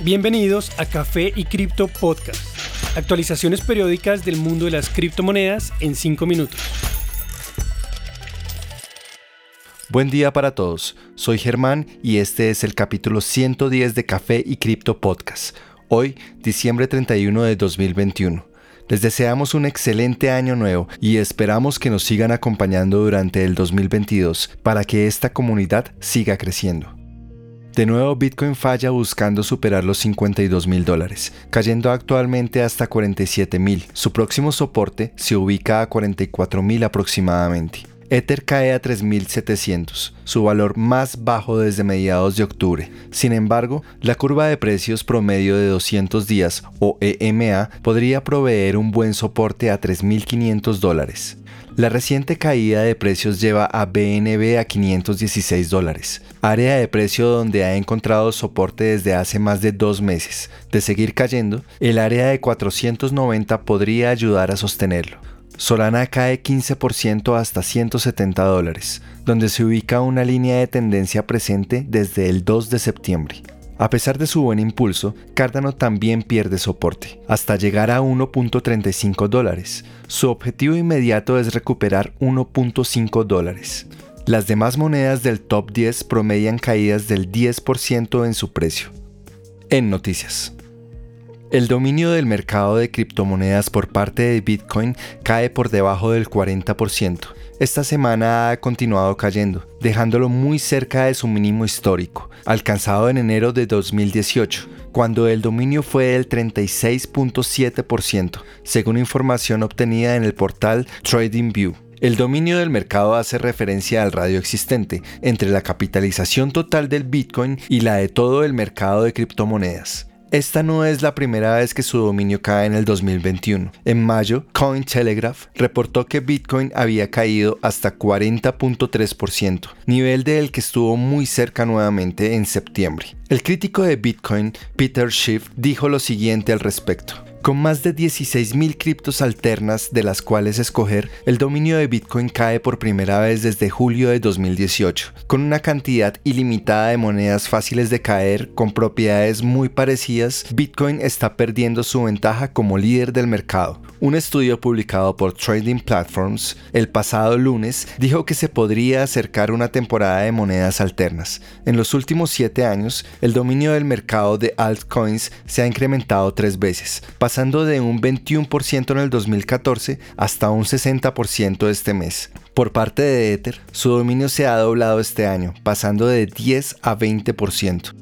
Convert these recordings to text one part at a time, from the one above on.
Bienvenidos a Café y Cripto Podcast. Actualizaciones periódicas del mundo de las criptomonedas en 5 minutos. Buen día para todos. Soy Germán y este es el capítulo 110 de Café y Cripto Podcast. Hoy, diciembre 31 de 2021. Les deseamos un excelente año nuevo y esperamos que nos sigan acompañando durante el 2022 para que esta comunidad siga creciendo. De nuevo, Bitcoin falla buscando superar los 52 mil dólares, cayendo actualmente hasta 47 mil. Su próximo soporte se ubica a 44 mil aproximadamente. Ether cae a 3.700, su valor más bajo desde mediados de octubre. Sin embargo, la curva de precios promedio de 200 días o EMA podría proveer un buen soporte a 3.500 dólares. La reciente caída de precios lleva a BNB a 516 dólares, área de precio donde ha encontrado soporte desde hace más de dos meses. De seguir cayendo, el área de 490 podría ayudar a sostenerlo. Solana cae 15% hasta 170 dólares, donde se ubica una línea de tendencia presente desde el 2 de septiembre. A pesar de su buen impulso, Cardano también pierde soporte, hasta llegar a 1.35 dólares. Su objetivo inmediato es recuperar 1.5 dólares. Las demás monedas del top 10 promedian caídas del 10% en su precio. En noticias. El dominio del mercado de criptomonedas por parte de Bitcoin cae por debajo del 40%, esta semana ha continuado cayendo, dejándolo muy cerca de su mínimo histórico, alcanzado en enero de 2018, cuando el dominio fue del 36.7%, según información obtenida en el portal TradingView. El dominio del mercado hace referencia al radio existente entre la capitalización total del Bitcoin y la de todo el mercado de criptomonedas. Esta no es la primera vez que su dominio cae en el 2021. En mayo, Cointelegraph reportó que Bitcoin había caído hasta 40.3%, nivel del que estuvo muy cerca nuevamente en septiembre. El crítico de Bitcoin, Peter Schiff, dijo lo siguiente al respecto. Con más de 16.000 criptos alternas de las cuales escoger, el dominio de Bitcoin cae por primera vez desde julio de 2018. Con una cantidad ilimitada de monedas fáciles de caer con propiedades muy parecidas, Bitcoin está perdiendo su ventaja como líder del mercado. Un estudio publicado por Trading Platforms el pasado lunes dijo que se podría acercar una temporada de monedas alternas. En los últimos 7 años, el dominio del mercado de altcoins se ha incrementado tres veces, de un 21% en el 2014 hasta un 60% este mes. Por parte de Ether, su dominio se ha doblado este año, pasando de 10 a 20%.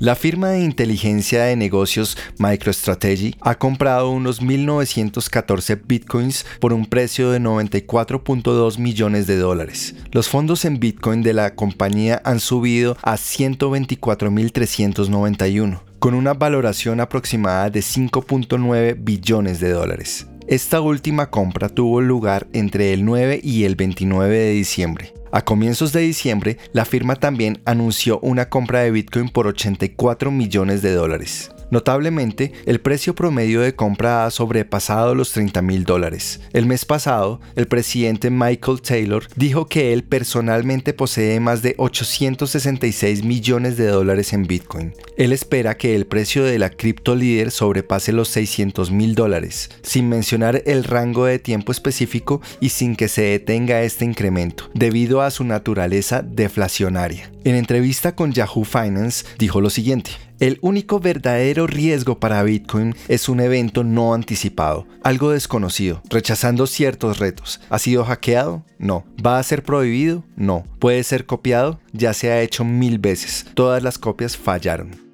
La firma de inteligencia de negocios MicroStrategy ha comprado unos 1.914 bitcoins por un precio de 94.2 millones de dólares. Los fondos en bitcoin de la compañía han subido a 124.391 con una valoración aproximada de 5.9 billones de dólares. Esta última compra tuvo lugar entre el 9 y el 29 de diciembre. A comienzos de diciembre, la firma también anunció una compra de Bitcoin por 84 millones de dólares. Notablemente, el precio promedio de compra ha sobrepasado los 30 mil dólares. El mes pasado, el presidente Michael Taylor dijo que él personalmente posee más de 866 millones de dólares en Bitcoin. Él espera que el precio de la cripto líder sobrepase los 600 mil dólares, sin mencionar el rango de tiempo específico y sin que se detenga este incremento, debido a su naturaleza deflacionaria. En entrevista con Yahoo Finance dijo lo siguiente, el único verdadero riesgo para Bitcoin es un evento no anticipado, algo desconocido, rechazando ciertos retos. ¿Ha sido hackeado? No. ¿Va a ser prohibido? No. ¿Puede ser copiado? Ya se ha hecho mil veces. Todas las copias fallaron.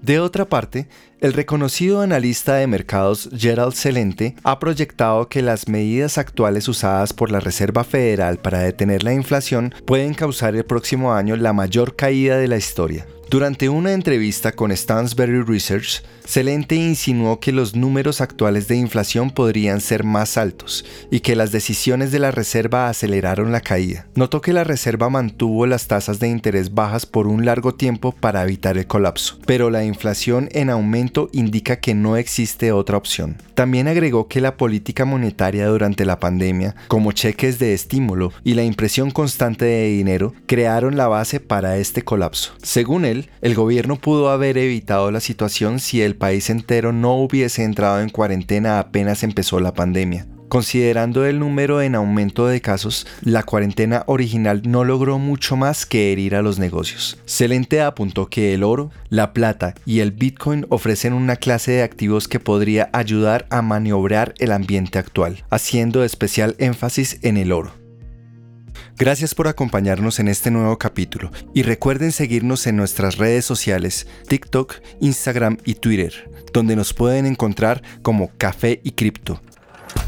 De otra parte, el reconocido analista de mercados Gerald Celente ha proyectado que las medidas actuales usadas por la Reserva Federal para detener la inflación pueden causar el próximo año la mayor caída de la historia. Durante una entrevista con Stansberry Research, Celente insinuó que los números actuales de inflación podrían ser más altos y que las decisiones de la Reserva aceleraron la caída. Notó que la Reserva mantuvo las tasas de interés bajas por un largo tiempo para evitar el colapso, pero la inflación en aumento indica que no existe otra opción. También agregó que la política monetaria durante la pandemia, como cheques de estímulo y la impresión constante de dinero, crearon la base para este colapso. Según él, el gobierno pudo haber evitado la situación si el país entero no hubiese entrado en cuarentena apenas empezó la pandemia. Considerando el número en aumento de casos, la cuarentena original no logró mucho más que herir a los negocios. Celente apuntó que el oro, la plata y el Bitcoin ofrecen una clase de activos que podría ayudar a maniobrar el ambiente actual, haciendo especial énfasis en el oro. Gracias por acompañarnos en este nuevo capítulo y recuerden seguirnos en nuestras redes sociales, TikTok, Instagram y Twitter, donde nos pueden encontrar como Café y Cripto.